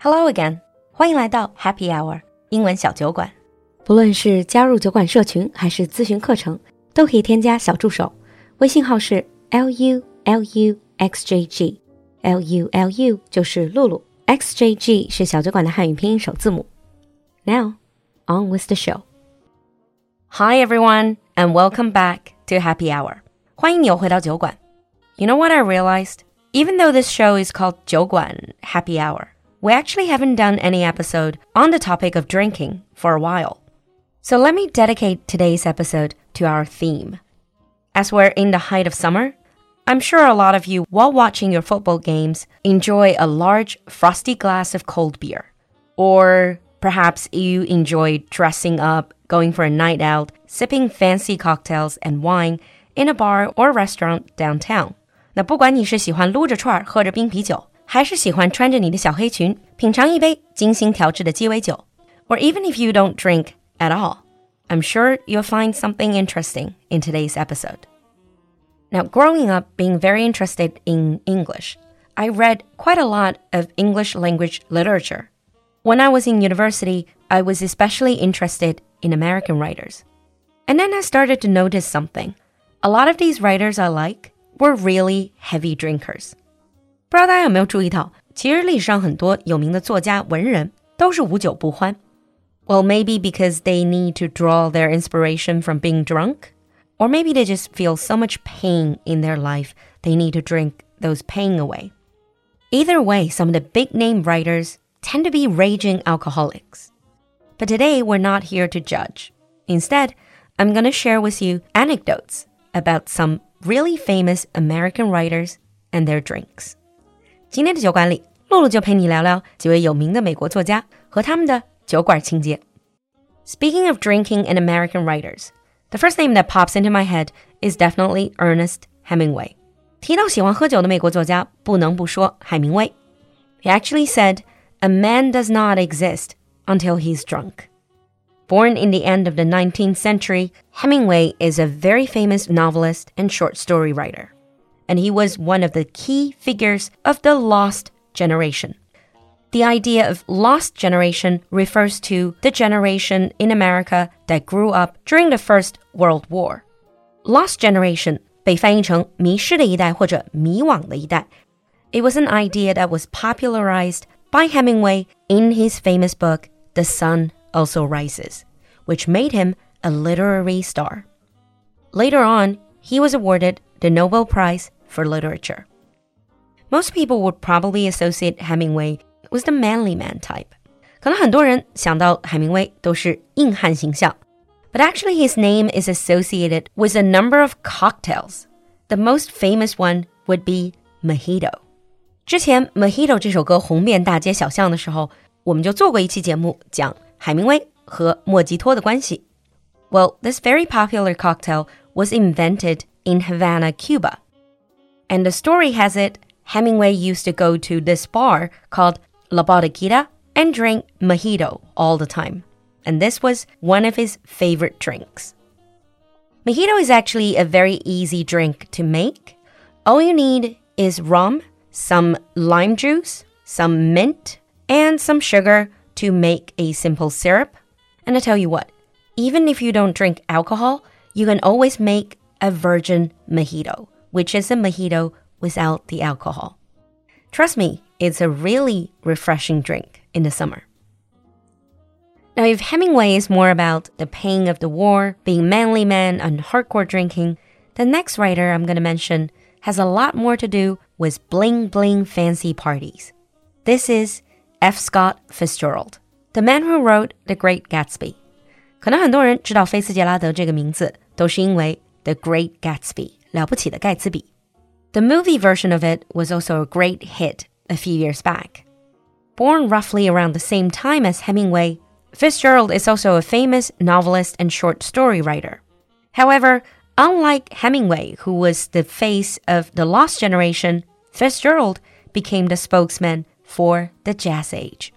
Hello again，欢迎来到 Happy Hour 英文小酒馆。不论是加入酒馆社群还是咨询课程，都可以添加小助手，微信号是 l u l u x j g，l u l u 就是露露，x j g 是小酒馆的汉语拼音首字母。Now on with the show. Hi everyone and welcome back to Happy Hour. 欢迎你又回到酒馆。You know what I realized? Even though this show is called 酒馆 Happy Hour, we actually haven't done any episode on the topic of drinking for a while. So let me dedicate today's episode to our theme. As we're in the height of summer, I'm sure a lot of you, while watching your football games, enjoy a large frosty glass of cold beer. Or perhaps you enjoy dressing up going for a night out, sipping fancy cocktails and wine in a bar or restaurant downtown. 那不管你是喜欢撸着串儿喝着冰啤酒， 还是喜欢穿着你的小黑裙品尝一杯精心调制的鸡尾酒，or even if you don't drink at all, I'm sure you'll find something interesting in today's episode. Now, growing up being very interested in English, I read quite a lot of English language literature. When I was in university, I was especially interested in American writers. And then I started to notice something. A lot of these writers I like were really heavy drinkers. 不知道大家有没有注意到，其实历史上很多有名的作家、文人都是无酒不欢。Well, maybe because they need to draw their inspiration from being drunk, or maybe they just feel so much pain in their life they need to drink those pain away. Either way, some of the big name writers tend to be raging alcoholics. But today we're not here to judge. Instead, I'm going to share with you anecdotes about some really famous American writers and their drinks. 今天的酒馆里，露露就陪你聊聊几位有名的美国作家和他们的酒馆情节。Speaking of drinking and American writers, the first name that pops into my head is definitely Ernest Hemingway. 提到喜欢喝酒的美国作家，不能不说海明威。He actually said, "A man does not exist until he's drunk." Born in the end of the 19th century, Hemingway is a very famous novelist and short story writer. And he was one of the key figures of the Lost Generation. The idea of lost generation refers to the generation in America that grew up during the First World War. Lost generation 被翻译成迷失的一代或者迷惘的一代。It was an idea that was popularized by Hemingway in his famous book The Sun Also Rises, which made him a literary star. Later on, he was awarded the Nobel Prize for Literature. Most people would probably associate Hemingway with the manly man type. 可能很多人想到海明威都是硬汉形象。But actually, his name is associated with a number of cocktails. The most famous one would be Mojito. 之前《Mojito》这首歌红遍大街小巷的时候，我们就做过一期节目讲海明威和莫吉托的关系。Well, this very popular cocktail was invented in Havana, Cuba. And the story has it Hemingway used to go to this bar called La Bodeguita and drink mojito all the time. And this was one of his favorite drinks. Mojito is actually a very easy drink to make. All you need is rum, some lime juice, some mint, and some sugar to make a simple syrup. And I tell you what, even if you don't drink alcohol, you can always make a virgin mojito, which is a mojito without the alcohol. Trust me, it's a really refreshing drink in the summer. Now, if Hemingway is more about the pain of the war, being manly man, and hardcore drinking, the next writer I'm going to mention has a lot more to do with bling bling fancy parties. This is F. Scott Fitzgerald, the man who wrote The Great Gatsby. 可能很多人知道菲茨杰拉德这个名字，都是因为 The Great Gatsby the movie version of it was also a great hit a few years back. Born roughly around the same time as Hemingway, Fitzgerald is also a famous novelist and short story writer. However, unlike Hemingway, who was the face of the lost generation, Fitzgerald became the spokesman for the Jazz Age.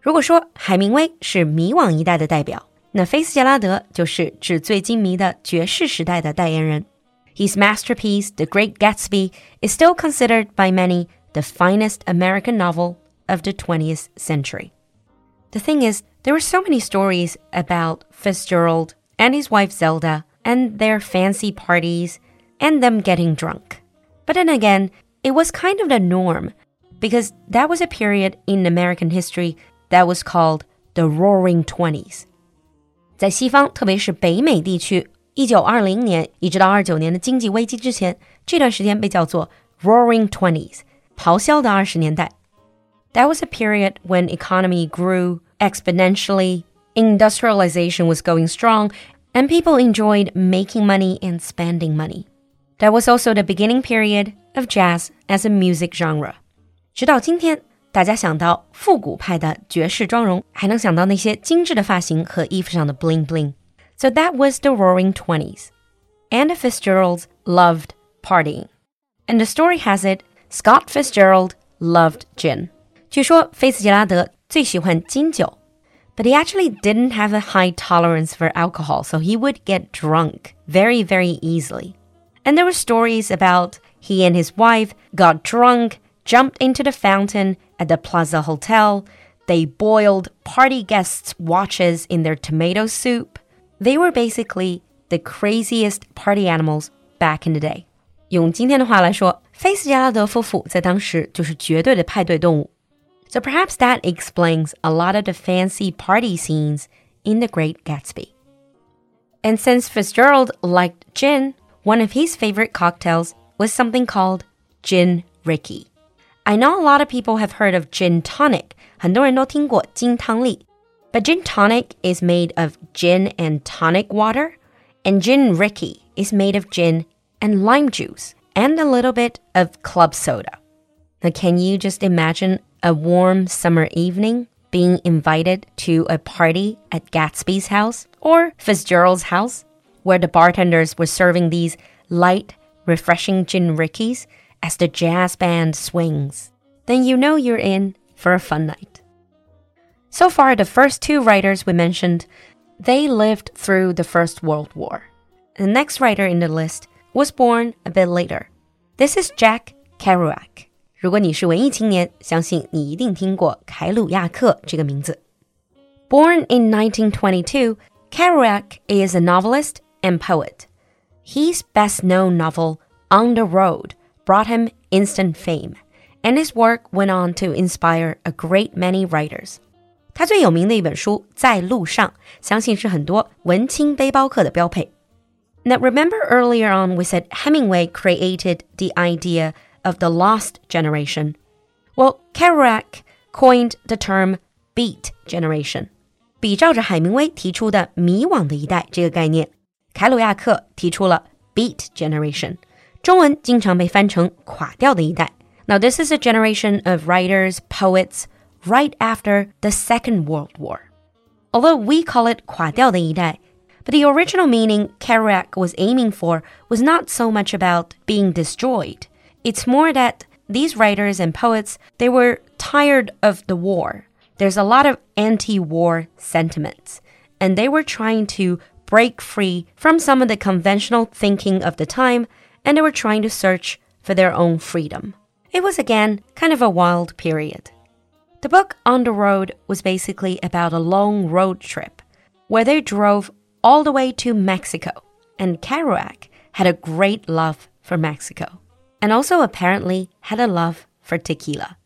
如果说海明威是迷惘一代的代表，那菲茨杰拉德就是纸醉金迷的爵士时代的代言人。His masterpiece, The Great Gatsby, is still considered by many the finest American novel of the 20th century. The thing is, there were so many stories about Fitzgerald and his wife Zelda and their fancy parties and them getting drunk. But then again, it was kind of the norm because that was a period in American history that was called the Roaring Twenties. 在西方，特别是北美地区， 一九二零年一直到二九年的经济危机之前，这段时间被叫做 Roaring Twenties，咆哮的二十年代。That was a period when economy grew exponentially, industrialization was going strong, and people enjoyed making money and spending money. That was also the beginning period of jazz as a music genre. 直到今天，大家想到复古派的爵士妆容，还能想到那些精致的发型和衣服上的 bling bling。 So that was the Roaring Twenties. And the Fitzgeralds loved partying. And the story has it, Scott Fitzgerald loved gin. 据说菲茨杰拉德最喜欢金酒，but he actually didn't have a high tolerance for alcohol, so he would get drunk very, very easily. And there were stories about he and his wife got drunk jumped into the fountain at the Plaza Hotel. They boiled party guests' watches in their tomato soup. they were basically the craziest party animals back in the day. so perhaps that explains a lot of the fancy party scenes in The Great Gatsby. And since Fitzgerald liked gin, one of his favorite cocktails was something called Gin Rickey. I know a lot of people have heard of gin tonic, 很多人都听过金汤力。But gin tonic is made of gin and tonic water, and gin Rickey is made of gin and lime juice and a little bit of club soda. Now, can you just imagine a warm summer evening being invited to a party at Gatsby's house or Fitzgerald's house, where the bartenders were serving these light, refreshing gin Rickeys as the jazz band swings, then you know you're in for a fun night. So far, the first two writers we mentioned, they lived through the First World War. The next writer in the list was born a bit later. This is Jack Kerouac. 如果你是文艺青年，相信你一定听过凯鲁亚克这个名字。Born in 1922, Kerouac is a novelist and poet. His best known novel, On the Road, brought him instant fame, and his work went on to inspire a great many writers. 他最有名的一本书《在路上》，相信是很多文青背包客的标配。Now, remember earlier on we said Hemingway created the idea of the lost generation. Well, Kerouac coined the term beat generation. 比照着海明威提出的“迷惘的一代”这个概念，凯鲁亚克提出了 beat generation。中文经常被翻成“垮掉的一代”。Now, this is a generation of writers, poets right after the Second World War. Although we call it 垮掉的一代, but the original meaning Kerouac was aiming for was not so much about being destroyed. It's more that these writers and poets, they were tired of the war. There's a lot of anti-war sentiments, and they were trying to break free from some of the conventional thinking of the time and they were trying to search for their own freedom. It was again kind of a wild period. The book On the Road was basically about a long road trip where they drove all the way to Mexico, and Kerouac had a great love for Mexico and also apparently had a love for tequila.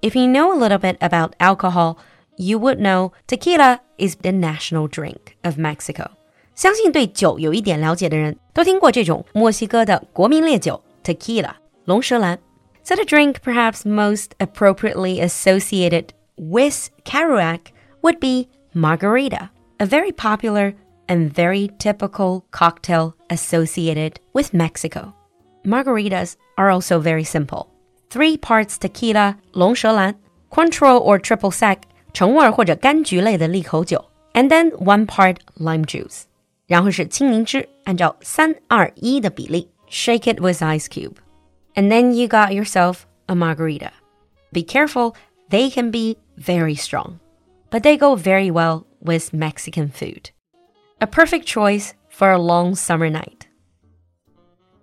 If you know a little bit about alcohol, you would know tequila is the national drink of Mexico. 相信对酒有一点了解的人都听过这种墨西哥的国民烈酒 tequila 龙舌兰。 So the drink perhaps most appropriately associated with Kerouac would be margarita, a very popular and very typical cocktail associated with Mexico. Margaritas are also very simple. Three parts tequila, 龙舌兰, Cointreau or triple sec, 橙味或者柑橘类的利口酒, and then one part lime juice. 然后是青柠汁，按照三二一的比例，shake it with ice cube, and then you got yourself a margarita. Be careful, they can be very strong, but they go very well with Mexican food. A perfect choice for a long summer night.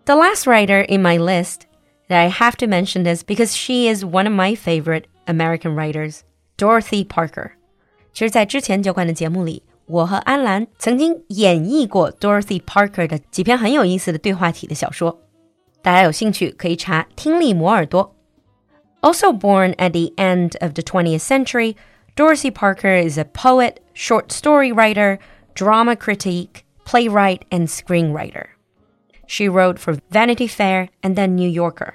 The last writer in my list that I have to mention this because she is one of my favorite American writers Dorothy Parker。其实，在之前酒馆的节目里，我和安兰曾经演绎过 Dorothy Parker 的几篇很有意思的对话体的小说。 大家有兴趣可以查听力磨耳朵。Also born at the end of the 20th century, Dorothy Parker is a poet, short story writer, drama critic, playwright, and screenwriter. She wrote for Vanity Fair and The New Yorker.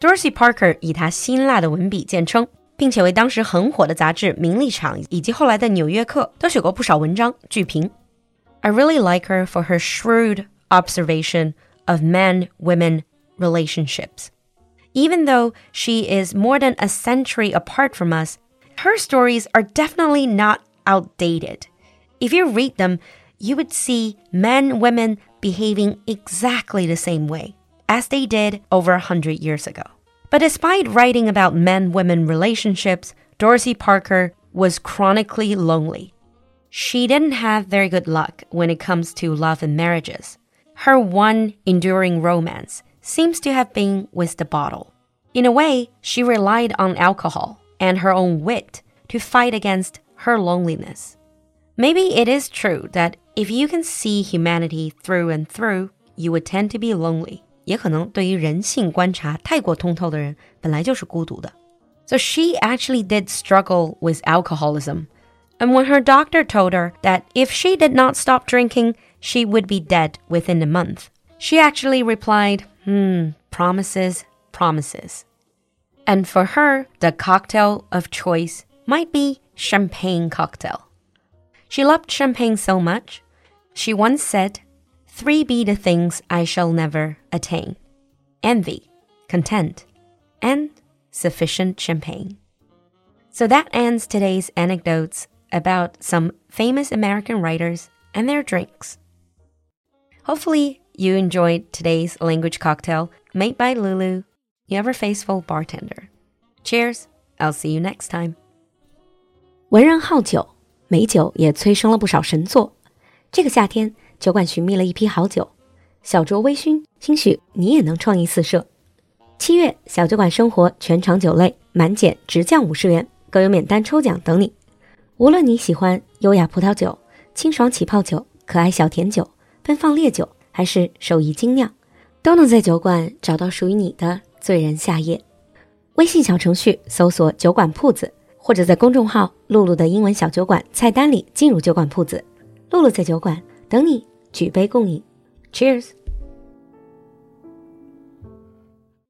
Dorothy Parker 以她辛辣的文笔见称，并且为当时很火的杂志《名利场》以及后来的《纽约客》都写过不少文章剧评。I really like her for her shrewd observation of men-women relationships. Even though she is more than a century apart from us, her stories are definitely not outdated. If you read them, you would see men, women behaving exactly the same way as they did over a hundred years ago. But despite writing about men women relationships, Dorothy Parker was chronically lonely. She didn't have very good luck when it comes to love and marriages Her one enduring romance seems to have been with the bottle. In a way, she relied on alcohol and her own wit to fight against her loneliness. Maybe it is true that if you can see humanity through and through, you would tend to be lonely. 也可能对于人性观察太过通透的人，本来就是孤独的。So she actually did struggle with alcoholism. and when her doctor told her that if she did not stop drinking, she would be dead within a month, she actually replied, Hmm, promises, promises. And for her, the cocktail of choice might be champagne cocktail. She loved champagne so much, she once said, Three be the things I shall never attain envy, content, and sufficient champagne. So that ends today's anecdotes about some famous American writers and their drinks. Hopefully, you enjoyed today's language cocktail made by Lulu, your ever faithful bartender. Cheers! I'll see you next time. 文人好酒，美酒也催生了不少神作。这个夏天，酒馆寻觅了一批好酒，小酌微醺，兴许你也能创意四射。七月，小酒馆生活全场酒类满减直降五十元，更有免单抽奖等你。 无论你喜欢优雅葡萄酒、清爽起泡酒、可爱小甜酒、奔放烈酒，还是手艺精酿，都能在酒馆找到属于你的醉人夏夜。微信小程序搜索“酒馆铺子”，或者在公众号“露露的英文小酒馆”菜单里进入酒馆铺子。露露在酒馆等你，举杯共饮，Cheers。